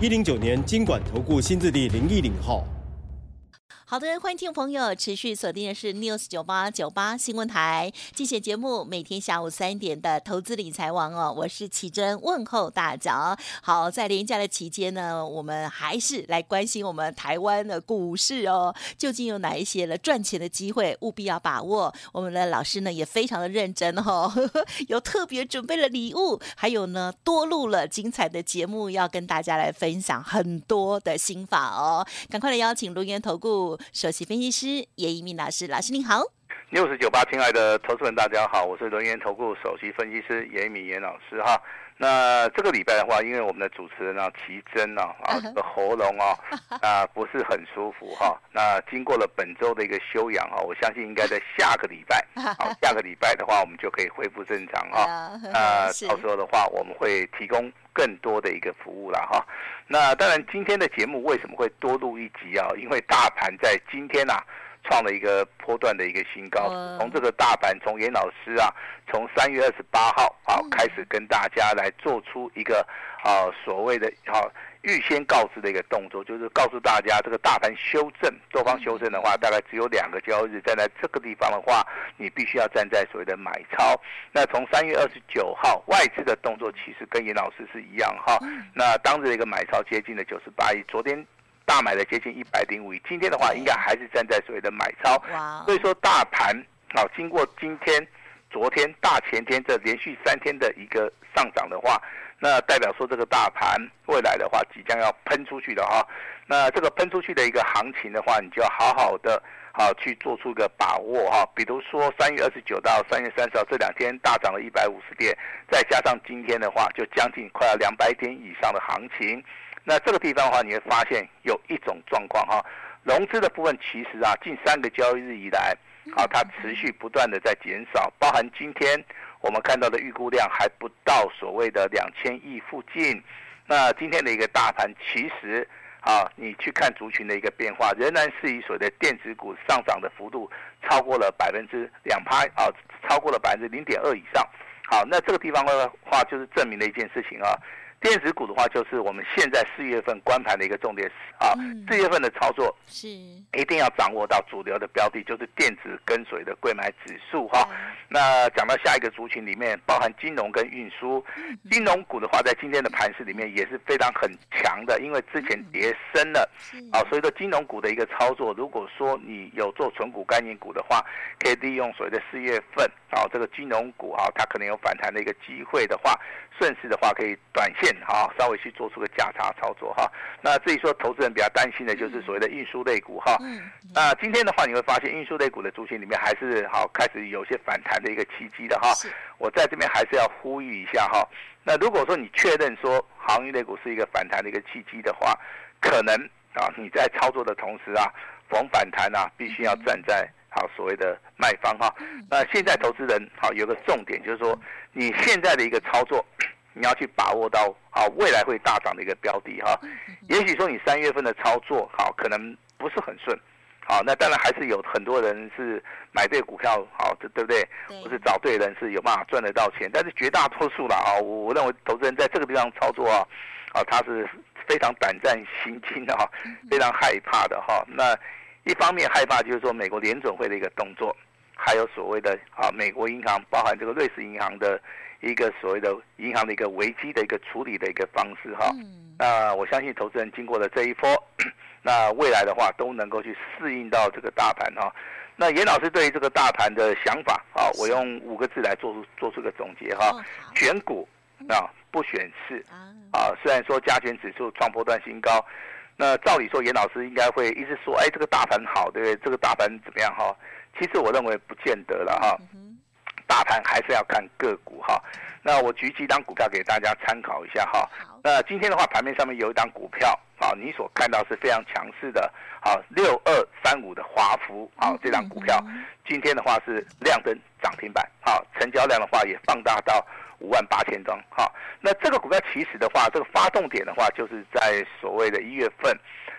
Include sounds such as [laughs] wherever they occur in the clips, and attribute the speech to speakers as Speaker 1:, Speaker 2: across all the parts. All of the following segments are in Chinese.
Speaker 1: 一零九年金管投顾新字第零一零号。
Speaker 2: 好的，欢迎听众朋友持续锁定的是 News 九八九八新闻台，精选节目，每天下午三点的投资理财王哦，我是奇珍，问候大家。好，在连假的期间呢，我们还是来关心我们台湾的股市哦，究竟有哪一些的赚钱的机会，务必要把握。我们的老师呢也非常的认真哦，呵 [laughs] 呵有特别准备了礼物，还有呢多录了精彩的节目，要跟大家来分享很多的心法哦。赶快来邀请轮源投顾。首席分析师严一鸣老师，老师您好。
Speaker 3: 六十九八，亲爱的投资人，大家好，我是轮源投顾首席分析师严一民严老师哈。那这个礼拜的话，因为我们的主持人啊，奇珍啊，啊，[laughs] 这个喉咙啊，[laughs] 啊不是很舒服哈。那经过了本周的一个休养啊，我相信应该在下个礼拜，[laughs] 好，下个礼拜的话，我们就可以恢复正常哈。啊，到时候的话，我们会提供更多的一个服务了哈。那当然，今天的节目为什么会多录一集啊？因为大盘在今天啊。创了一个波段的一个新高，从这个大盘，从严老师啊，从三月二十八号啊开始跟大家来做出一个啊所谓的啊预先告知的一个动作，就是告诉大家这个大盘修正，多方修正的话，大概只有两个交易日，站在这个地方的话，你必须要站在所谓的买超。那从三月二十九号外资的动作其实跟严老师是一样哈，那当日的一个买超接近了九十八亿，昨天。大买的接近一百零五亿，今天的话应该还是站在所谓的买超，所以说大盘啊，经过今天、昨天、大前天这连续三天的一个上涨的话，那代表说这个大盘未来的话即将要喷出去的哈，那这个喷出去的一个行情的话，你就要好好的好去做出一个把握哈，比如说三月二十九到三月三十号这两天大涨了一百五十点，再加上今天的话就将近快要两百点以上的行情。那这个地方的话，你会发现有一种状况哈，融资的部分其实啊，近三个交易日以来，啊，它持续不断的在减少，包含今天我们看到的预估量还不到所谓的两千亿附近。那今天的一个大盘，其实啊，你去看族群的一个变化，仍然是以所谓的电子股上涨的幅度超过了百分之两趴啊，超过了百分之零点二以上。好，那这个地方的话，就是证明了一件事情啊。电子股的话，就是我们现在四月份观盘的一个重点啊。四月份的操作是一定要掌握到主流的标的，就是电子跟随的柜买指数哈。那讲到下一个族群里面，包含金融跟运输。金融股的话，在今天的盘势里面也是非常很强的，因为之前跌深了啊。所以说金融股的一个操作，如果说你有做存股概念股的话，可以利用所谓的四月份啊，这个金融股啊，它可能有反弹的一个机会的话，顺势的话可以短线。哈，稍微去做出个价差操作哈。那至于说投资人比较担心的，就是所谓的运输类股哈。嗯那今天的话，你会发现运输类股的族群里面还是好开始有些反弹的一个契机的哈。我在这边还是要呼吁一下哈。那如果说你确认说航运类股是一个反弹的一个契机的话，可能啊你在操作的同时啊，逢反弹啊，必须要站在好所谓的卖方哈。那现在投资人好有个重点就是说，你现在的一个操作。[clears throat] 你要去把握到好未来会大涨的一个标的哈，也许说你三月份的操作好可能不是很顺，好那当然还是有很多人是买对股票好，对对不对？或是找对人是有办法赚得到钱，但是绝大多数啦啊，我我认为投资人在这个地方操作啊，啊他是非常胆战心惊的哈，非常害怕的哈。那一方面害怕就是说美国联准会的一个动作，还有所谓的啊美国银行，包含这个瑞士银行的。一个所谓的银行的一个危机的一个处理的一个方式哈，那我相信投资人经过了这一波，[coughs] 那未来的话都能够去适应到这个大盘哈。那严老师对于这个大盘的想法啊，我用五个字来做出做出个总结哈，选股啊不选市啊。虽然说加权指数创波段新高，那照理说严老师应该会一直说，哎，这个大盘好，对不对？这个大盘怎么样哈？其实我认为不见得了哈。大盘还是要看个股哈，那我举几档股票给大家参考一下哈。那今天的话，盘面上面有一档股票啊，你所看到是非常强势的，好六二三五的华孚啊，这档股票今天的话是亮灯涨停板，好，成交量的话也放大到五万八千张，好，那这个股票其实的话，这个发动点的话，就是在所谓的一月份，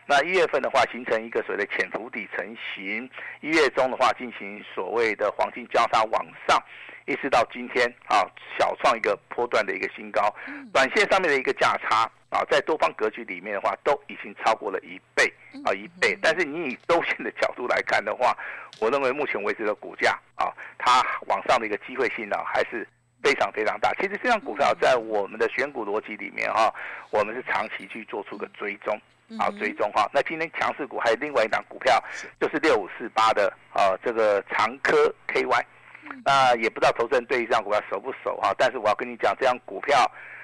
Speaker 3: 那一月份的话形成一个所谓的潜伏底成型，一月中的话进行所谓的黄金交叉往上。一直到今天啊，小创一个波段的一个新高，短线上面的一个价差啊，在多方格局里面的话，都已经超过了一倍啊，一倍。但是你以周线的角度来看的话，我认为目前为止的股价啊，它往上的一个机会性呢，还是非常非常大。其实这张股票在我们的选股逻辑里面哈，我们是长期去做出个追踪啊，追踪哈。那今天强势股还有另外一档股票，就是六五四八的啊，这个长科 KY。那也不知道投资人对于这张股票熟不熟哈，但是我要跟你讲，这张股票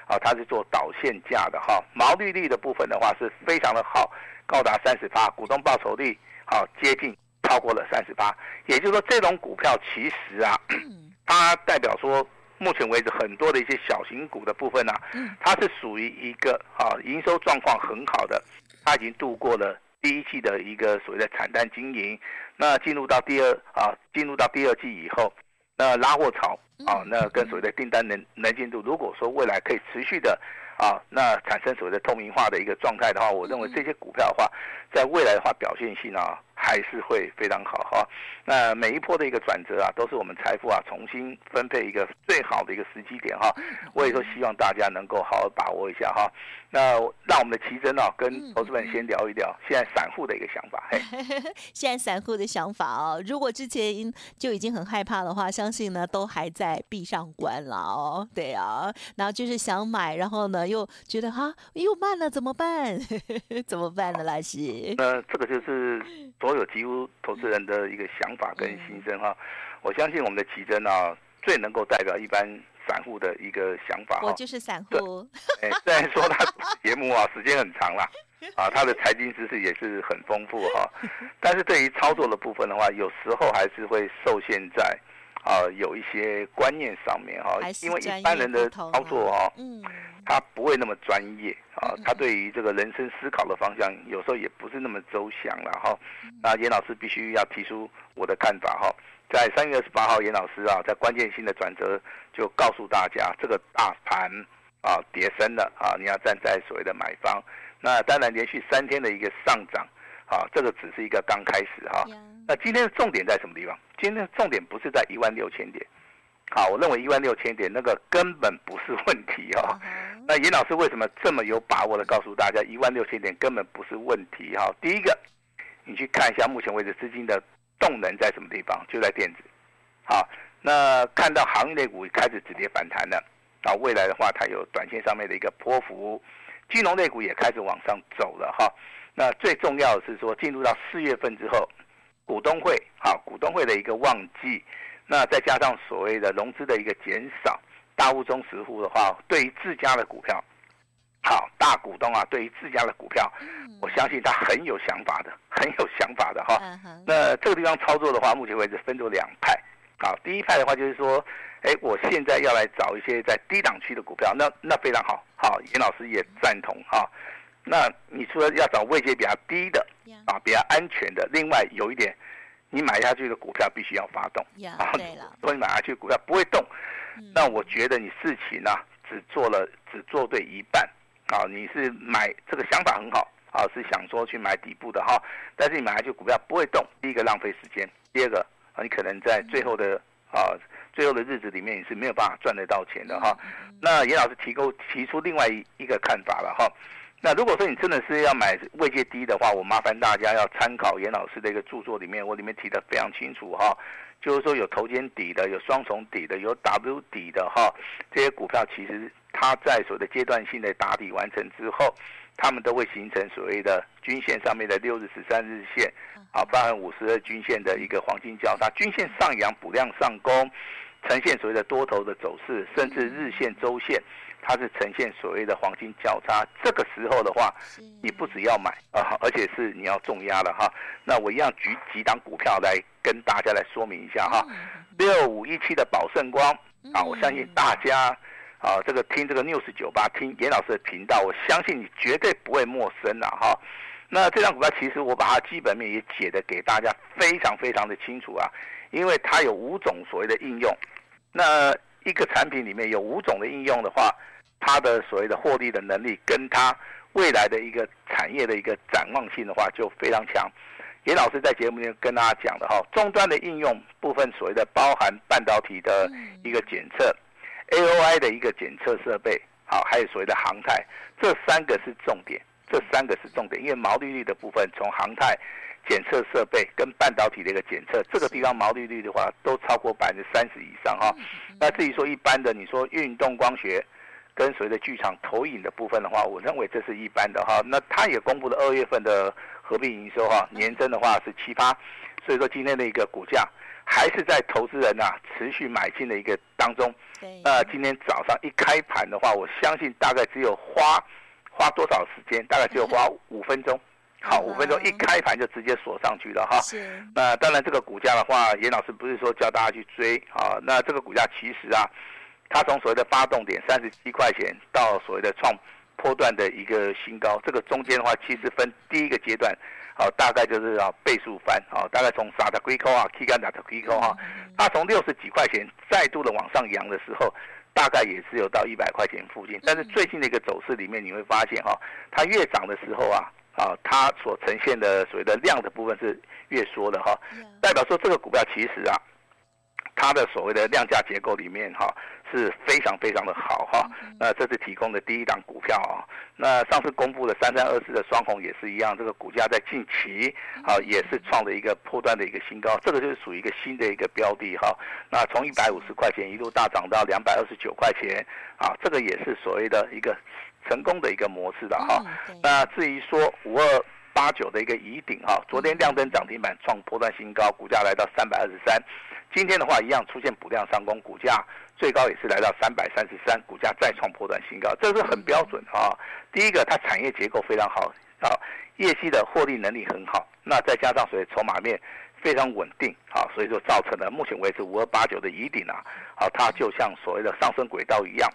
Speaker 3: 啊，它是做导线架的哈，毛利率的部分的话是非常的好，高达三十八，股东报酬率好接近超过了三十八，也就是说这种股票其实啊，[clears throat] 它代表说目前为止很多的一些小型股的部分呢，它是属于一个啊营收状况很好的，它已经度过了第一季的一个所谓的惨淡经营，那进入到第二啊进入到第二季以后。那拉货潮啊，那跟所谓的订单能能进度，如果说未来可以持续的啊，那产生所谓的透明化的一个状态的话，我认为这些股票的话，在未来的话表现性啊，还是会非常好哈。那每一波的一个转折啊，都是我们财富啊重新分配一个最好的一个时机点哈。我也说希望大家能够好好把握一下哈。那让我们的奇珍啊，跟投资们先聊一聊现在散户的一个想法。嘿，[laughs]
Speaker 2: 现在散户的想法哦，如果之前就已经很害怕的话，相信呢都还在闭上关了哦。对啊，然后就是想买，然后呢又觉得哈又慢了，怎么办？[laughs] 怎么办呢？老师？
Speaker 3: 那这个就是所有几乎投资人的一个想法跟心声哈。我相信我们的奇珍啊，最能够代表一般。散户的一个想法，
Speaker 2: 我就是散户。[laughs]
Speaker 3: 哎，虽然说他节目啊时间很长了，啊，他的财经知识也是很丰富哈，[laughs] 但是对于操作的部分的话，有时候还是会受限在啊有一些观念上面哈，因为一般人的操作哈，嗯，他不会那么专业啊，他对于这个人生思考的方向，有时候也不是那么周详了哈。那严老师必须要提出我的看法哈。在三月二十八号，严老师啊，在关键性的转折就告诉大家，这个大盘啊跌深了啊，你要站在所谓的买方。那当然，连续三天的一个上涨啊，这个只是一个刚开始哈。那今天的重点在什么地方？今天的重点不是在一万六千点。好，我认为一万六千点那个根本不是问题哈。那严老师为什么这么有把握的告诉大家，一万六千点根本不是问题哈？第一个，你去看一下目前为止资金的。动能在什么地方？就在电子。好，那看到行业类股开始止跌反弹了，啊，未来的话它有短线上面的一个波幅，金融类股也开始往上走了哈。那最重要的是说，进入到四月份之后，股东会，啊，股东会的一个旺季，那再加上所谓的融资的一个减少，大户中实户的话，对于自家的股票。好，大股东啊，对于自家的股票，我相信他很有想法的，很有想法的哈。那这个地方操作的话，目前为止分作两派。好，第一派的话就是说，哎，我现在要来找一些在低档区的股票，那那非常好。好，严老师也赞同哈。那你除了要找位阶比较低的啊，比较安全的，另外有一点，你买下去的股票必须要发动。啊，对了，所以买下去股票不会动，那我觉得你事情呢，只做了，只做对一半。啊，你是买这个想法很好啊，是想说去买底部的哈，但是你买下去股票不会动，第一个浪费时间，第二个啊，你可能在最后的啊最后的日子里面你是没有办法赚得到钱的哈。那严老师提供提出另外一一个看法了哈。那如果说你真的是要买位阶低的话，我麻烦大家要参考严老师的一个著作里面，我里面提的非常清楚哈，就是说有头肩底的，有双重底的，有 W 底的哈，这些股票其实。它在所谓的阶段性的打底完成之后，他们都会形成所谓的均线上面的六日、十三日线，啊，包含五十二均线的一个黄金交叉，均线上扬补量上攻，呈现所谓的多头的走势，甚至日线、周线，它是呈现所谓的黄金交叉。这个时候的话，你不只要买啊，而且是你要重压了哈。那我一样举几档股票来跟大家来说明一下哈。六五一七的宝盛光啊，我相信大家。啊，这个听这个 News 九八听严老师的频道，我相信你绝对不会陌生了哈。那这张股票其实我把它基本面也解的给大家非常非常的清楚啊，因为它有五种所谓的应用。那一个产品里面有五种的应用的话，它的所谓的获利的能力跟它未来的一个产业的一个展望性的话就非常强。严老师在节目里面跟大家讲的哈，终端的应用部分所谓的包含半导体的一个检测。AOI 的一个检测设备，好，还有所谓的航太，这三个是重点，这三个是重点，因为毛利率的部分，从航太检测设备跟半导体的一个检测，这个地方毛利率的话，都超过百分之三十以上哈。那至于说一般的，你说运动光学跟所谓的剧场投影的部分的话，我认为这是一般的哈。那他也公布了二月份的合并营收哈，年增的话是七八，所以说今天的一个股价。还是在投资人呐、啊、持续买进的一个当中。那、呃、今天早上一开盘的话，我相信大概只有花花多少时间？大概只有花 [laughs] 五分钟。好，五分钟一开盘就直接锁上去了哈。那当然这个股价的话，严老师不是说叫大家去追啊。那这个股价其实啊，它从所谓的发动点三十七块钱到所谓的创波段的一个新高，这个中间的话，其实分第一个阶段。好，大概就是啊倍数翻，好，大概从三十几块啊，K 干打的几块哈，它从六十几块钱再度的往上扬的时候，大概也只有到一百块钱附近。但是最近的一个走势里面，你会发现哈，它越涨的时候啊，啊，它所呈现的所谓的量的部分是越缩的哈，代表说这个股票其实啊，它的所谓的量价结构里面哈。是非常非常的好哈，那这是提供的第一档股票啊。那上次公布的三三二四的双红也是一样，这个股价在近期啊也是创了一个破断的一个新高，这个就是属于一个新的一个标的哈。那从一百五十块钱一路大涨到两百二十九块钱啊，这个也是所谓的一个成功的一个模式的哈。那至于说五二八九的一个疑顶哈，昨天亮灯涨停板创波段新高，股价来到三百二十三，今天的话一样出现补量上攻，股价。最高也是来到三百三十三，股价再创破段新高，这是很标准啊。第一个，它产业结构非常好啊，业绩的获利能力很好，那再加上所谓筹码面非常稳定啊，所以说造成了目前为止五二八九的疑顶啊，啊，它就像所谓的上升轨道一样，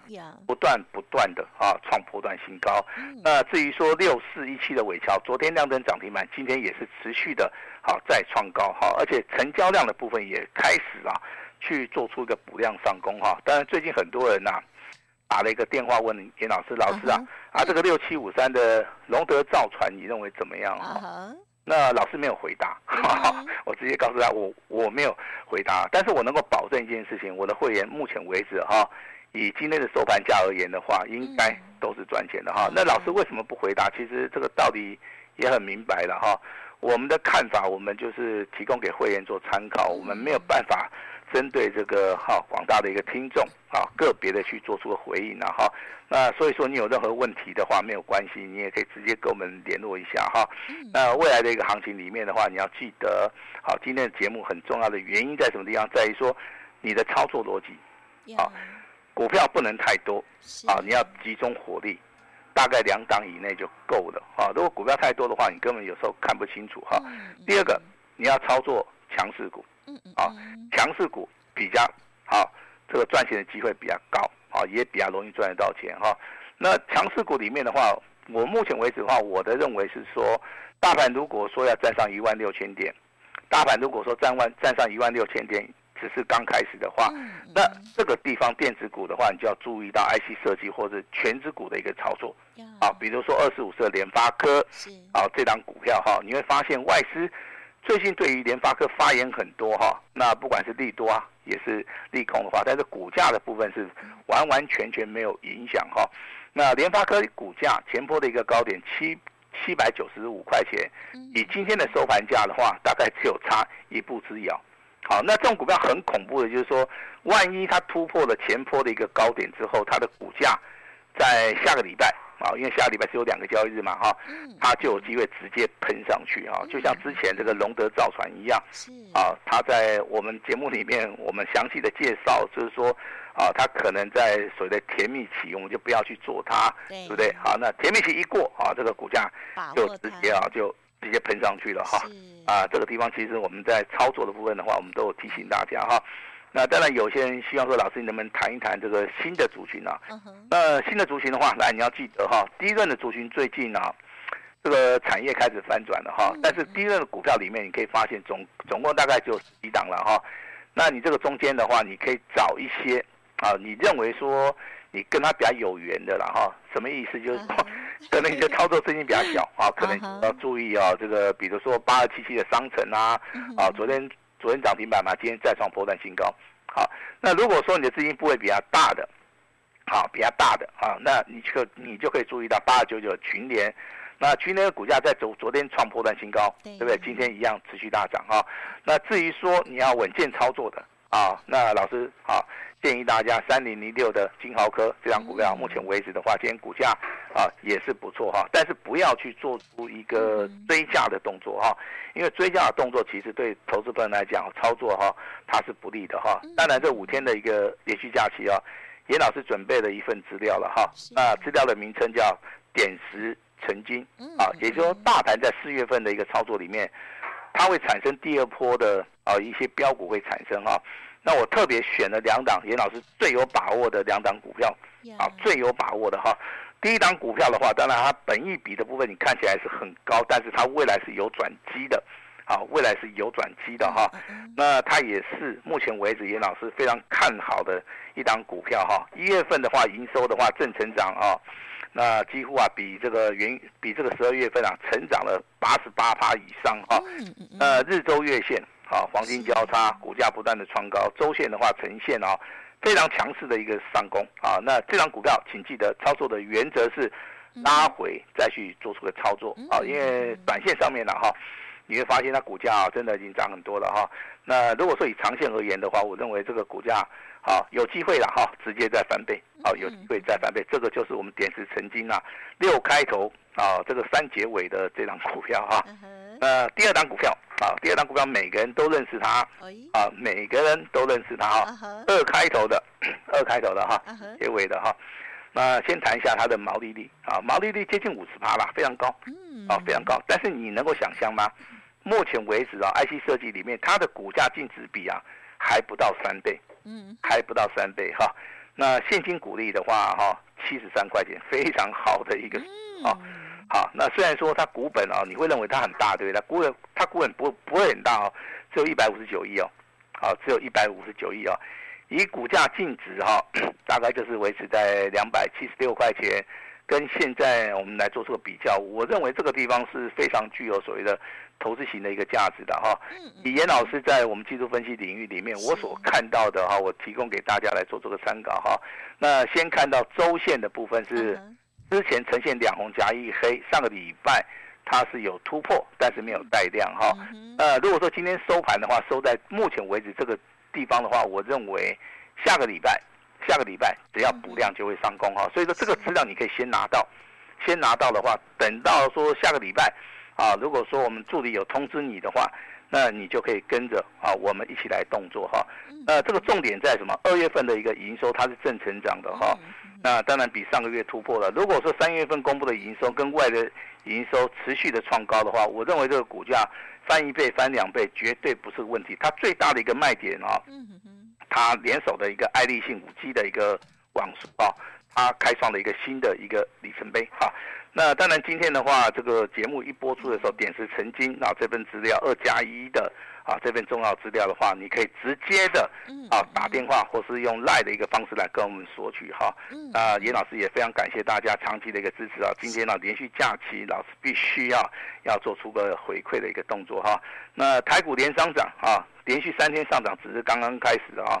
Speaker 3: 不断不断的啊创波段新高。那至于说六四一七的尾桥，昨天亮灯涨停板，今天也是持续的好再创高哈，而且成交量的部分也开始啊。去做出一个补量上攻哈，当然最近很多人呐、啊、打了一个电话问严老师，老师啊，uh -huh. 啊这个六七五三的龙德造船你认为怎么样啊？Uh -huh. 那老师没有回答，uh. [laughs] 我直接告诉他我我没有回答，但是我能够保证一件事情，我的会员目前为止哈，以今天的收盘价而言的话，应该都是赚钱的哈。Uh. 那老师为什么不回答？其实这个道理也很明白了哈。我们的看法，我们就是提供给会员做参考，我们没有办法。针对这个哈广大的一个听众啊，个别的去做出个回应啊哈，那所以说你有任何问题的话没有关系，你也可以直接跟我们联络一下哈。那未来的一个行情里面的话，你要记得，好，今天的节目很重要的原因在什么地方？在于说你的操作逻辑啊，股票不能太多啊，你要集中火力，大概两档以内就够了啊。如果股票太多的话，你根本有时候看不清楚哈。第二个，你要操作强势股。嗯嗯，啊，强势股比较好，这个赚钱的机会比较高，啊，也比较容易赚得到钱哈。那强势股里面的话，我目前为止的话，我的认为是说，大盘如果说要站上一万六千点，大盘如果说站万站上一万六千点，只是刚开始的话，那这个地方电子股的话，你就要注意到 IC 设计或者权值股的一个操作，啊，比如说二十五四的联发科，啊，这档股票哈，你会发现外资。最近对于联发科发言很多哈，那不管是利多啊，也是利空的话，但是股价的部分是完完全全没有影响哈。那联发科股价前波的一个高点七七百九十五块钱，以今天的收盘价的话，大概只有差一步之遥。好，那这种股票很恐怖的，就是说，万一它突破了前波的一个高点之后，它的股价在下个礼拜。啊，因为下礼拜只有两个交易日嘛，哈，它就有机会直接喷上去啊，就像之前这个龙德造船一样，啊，它在我们节目里面我们详细的介绍，就是说，啊，它可能在所谓的甜蜜期，我们就不要去做它，对不对？好，那甜蜜期一过，啊，这个股价就直接啊就直接喷上去了哈，啊，这个地方其实我们在操作的部分的话，我们都有提醒大家哈。那当然有些人希望说，老师你能不能谈一谈这个新的族群啊？那新的族群的话，来你要记得哈，第一轮的族群最近啊，这个产业开始翻转了哈。但是第一轮的股票里面，你可以发现总总共大概只有十几档了哈。那你这个中间的话，你可以找一些啊，你认为说你跟他比较有缘的了哈。什么意思？就是说可能你的操作资金比较小啊，可能要注意啊，这个比如说八二七七的商城啊，啊，昨天。昨天涨停板嘛，今天再创波段新高。好，那如果说你的资金部位比较大的，好，比较大的啊，那你就你就可以注意到八二九九群联，那群联的股价在昨昨天创波段新高，对不对？今天一样持续大涨啊。那至于说你要稳健操作的啊，那老师啊。建议大家三零零六的金豪科这张股票，目前为止的话，今天股价啊也是不错哈，但是不要去做出一个追价的动作哈，因为追价的动作其实对投资朋友来讲操作哈它是不利的哈。当然这五天的一个连续假期啊，严老师准备了一份资料了哈，那资料的名称叫点石成金啊，也就是说大盘在四月份的一个操作里面，它会产生第二波的啊一些标股会产生哈。那我特别选了两档严老师最有把握的两档股票，啊，最有把握的哈。第一档股票的话，当然它本益比的部分你看起来是很高，但是它未来是有转机的，啊，未来是有转机的哈。那它也是目前为止严老师非常看好的一档股票哈。一月份的话，营收的话正成长啊，那几乎啊比这个原比这个十二月份啊成长了八十八趴以上哈。呃，日周月线。啊，黄金交叉，股价不断的创高，周线的话呈现啊非常强势的一个上攻啊。那这张股票，请记得操作的原则是拉回再去做出个操作啊，因为短线上面呢哈，你会发现它股价啊真的已经涨很多了哈。那如果说以长线而言的话，我认为这个股价啊有机会了哈，直接再翻倍啊，有机会再翻倍，这个就是我们点石成金啊，六开头啊这个三结尾的这张股票哈。呃，第二档股票啊，第二档股票每个人都认识它，啊，每个人都认识它哈、啊，二开头的，[coughs] 二开头的哈，结尾的哈。那先谈一下它的毛利率啊，毛利率接近五十趴吧，非常高，啊，非常高。但是你能够想象吗？目前为止啊，IC 设计里面它的股价净值比啊，还不到三倍，嗯，还不到三倍哈。那现金股利的话哈，七十三块钱，非常好的一个啊。好，那虽然说它股本啊，你会认为它很大，对不对？它股本它股本不不会很大哦，只有一百五十九亿哦，好，只有一百五十九亿哦。以股价净值哈，大概就是维持在两百七十六块钱，跟现在我们来做出个比较，我认为这个地方是非常具有所谓的投资型的一个价值的哈。以严老师在我们技术分析领域里面，我所看到的哈，我提供给大家来做这个参考哈。那先看到周线的部分是。之前呈现两红加一黑，上个礼拜它是有突破，但是没有带量哈。呃，如果说今天收盘的话，收在目前为止这个地方的话，我认为下个礼拜，下个礼拜只要补量就会上攻哈。所以说这个资料你可以先拿到，先拿到的话，等到说下个礼拜啊，如果说我们助理有通知你的话，那你就可以跟着啊，我们一起来动作哈。呃，这个重点在什么？二月份的一个营收它是正成长的哈。那当然比上个月突破了。如果说三月份公布的营收跟外的营收持续的创高的话，我认为这个股价翻一倍、翻两倍绝对不是问题。它最大的一个卖点啊，它联手的一个爱立信五 G 的一个网速啊，它开创了一个新的一个里程碑哈。那当然今天的话，这个节目一播出的时候，点石成金啊，这份资料二加一的。啊，这份重要资料的话，你可以直接的啊打电话，或是用赖的一个方式来跟我们索取哈。啊，严老师也非常感谢大家长期的一个支持啊。今天呢，连续假期，老师必须要要做出个回馈的一个动作哈。那台股连上涨啊，连续三天上涨只是刚刚开始啊。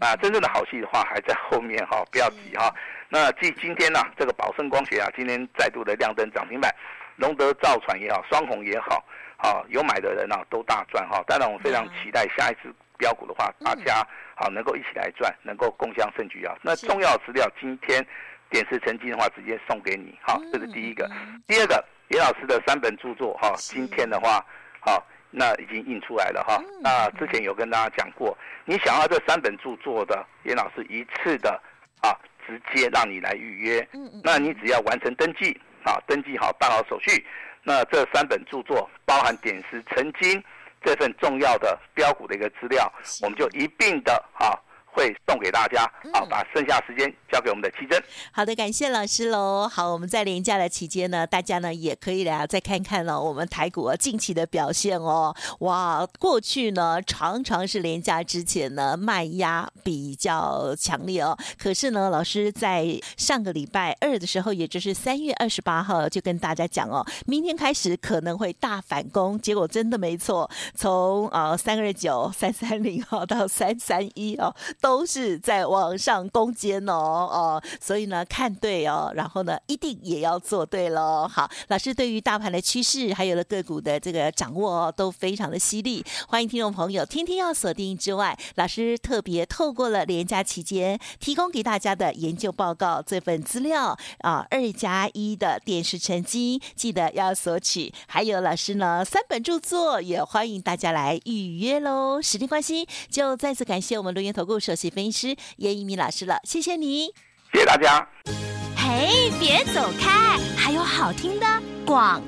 Speaker 3: 啊，真正的好戏的话还在后面哈，不要急哈。那继今天呢，这个宝盛光学啊，今天再度的亮灯涨停板，龙德造船也好，双红也好。好，有买的人呢、啊、都大赚哈。当然，我非常期待下一次标股的话，大家好能够一起来赚，能够共享盛举啊。那重要资料今天点石成金的话，直接送给你。好，这是第一个。第二个，严老师的三本著作哈，今天的话，好，那已经印出来了哈。那之前有跟大家讲过，你想要这三本著作的，严老师一次的啊，直接让你来预约。那你只要完成登记，啊，登记好办好手续。那这三本著作包含点石成金、这份重要的标股的一个资料，我们就一并的啊。会送给大家，好，把剩下时间交给我们的奇珍。
Speaker 2: 好的，感谢老师喽。好，我们在连假的期间呢，大家呢也可以来再看看呢我们台股近期的表现哦。哇，过去呢常常是连假之前呢卖压比较强烈哦。可是呢，老师在上个礼拜二的时候，也就是三月二十八号，就跟大家讲哦，明天开始可能会大反攻。结果真的没错，从呃三二九、三三零号到三三一哦。都是在往上攻坚哦哦，所以呢看对哦，然后呢一定也要做对喽。好，老师对于大盘的趋势还有了个股的这个掌握哦，都非常的犀利。欢迎听众朋友天天要锁定之外，老师特别透过了连假期间提供给大家的研究报告这份资料啊，二加一的点石成金，记得要索取。还有老师呢三本著作也欢迎大家来预约喽。时间关系，就再次感谢我们伦元投顾首席分析师叶一鸣老师了，谢谢你，
Speaker 3: 谢谢大家。
Speaker 4: 嘿，别走开，还有好听的广。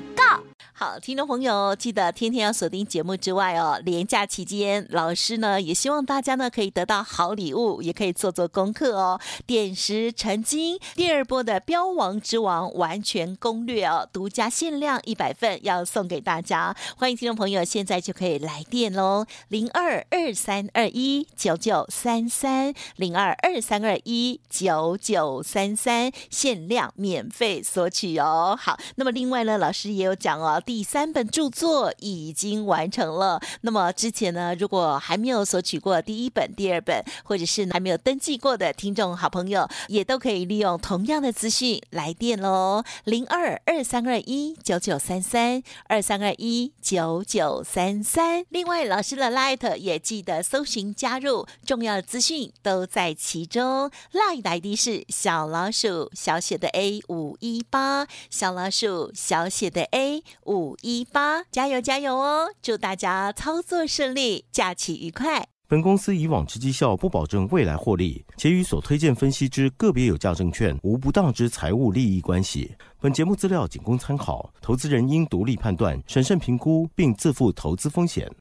Speaker 2: 好，听众朋友，记得天天要锁定节目之外哦。连假期间，老师呢也希望大家呢可以得到好礼物，也可以做做功课哦。点石成金第二波的标王之王完全攻略哦，独家限量一百份要送给大家。欢迎听众朋友现在就可以来电喽，零二二三二一九九三三零二二三二一九九三三，限量免费索取哦。好，那么另外呢，老师也有讲哦。第三本著作已经完成了。那么之前呢，如果还没有索取过第一本、第二本，或者是还没有登记过的听众好朋友，也都可以利用同样的资讯来电喽，零二二三二一九九三三二三二一九九三三。另外，老师的 Light 也记得搜寻加入，重要的资讯都在其中。Light 的 ID 是小老鼠小写的 A 五一八，小老鼠小写的 A 五。五一八，加油加油哦！祝大家操作顺利，假期愉快。
Speaker 1: 本公司以往之绩效不保证未来获利，且与所推荐分析之个别有价证券无不当之财务利益关系。本节目资料仅供参考，投资人应独立判断、审慎评估，并自负投资风险。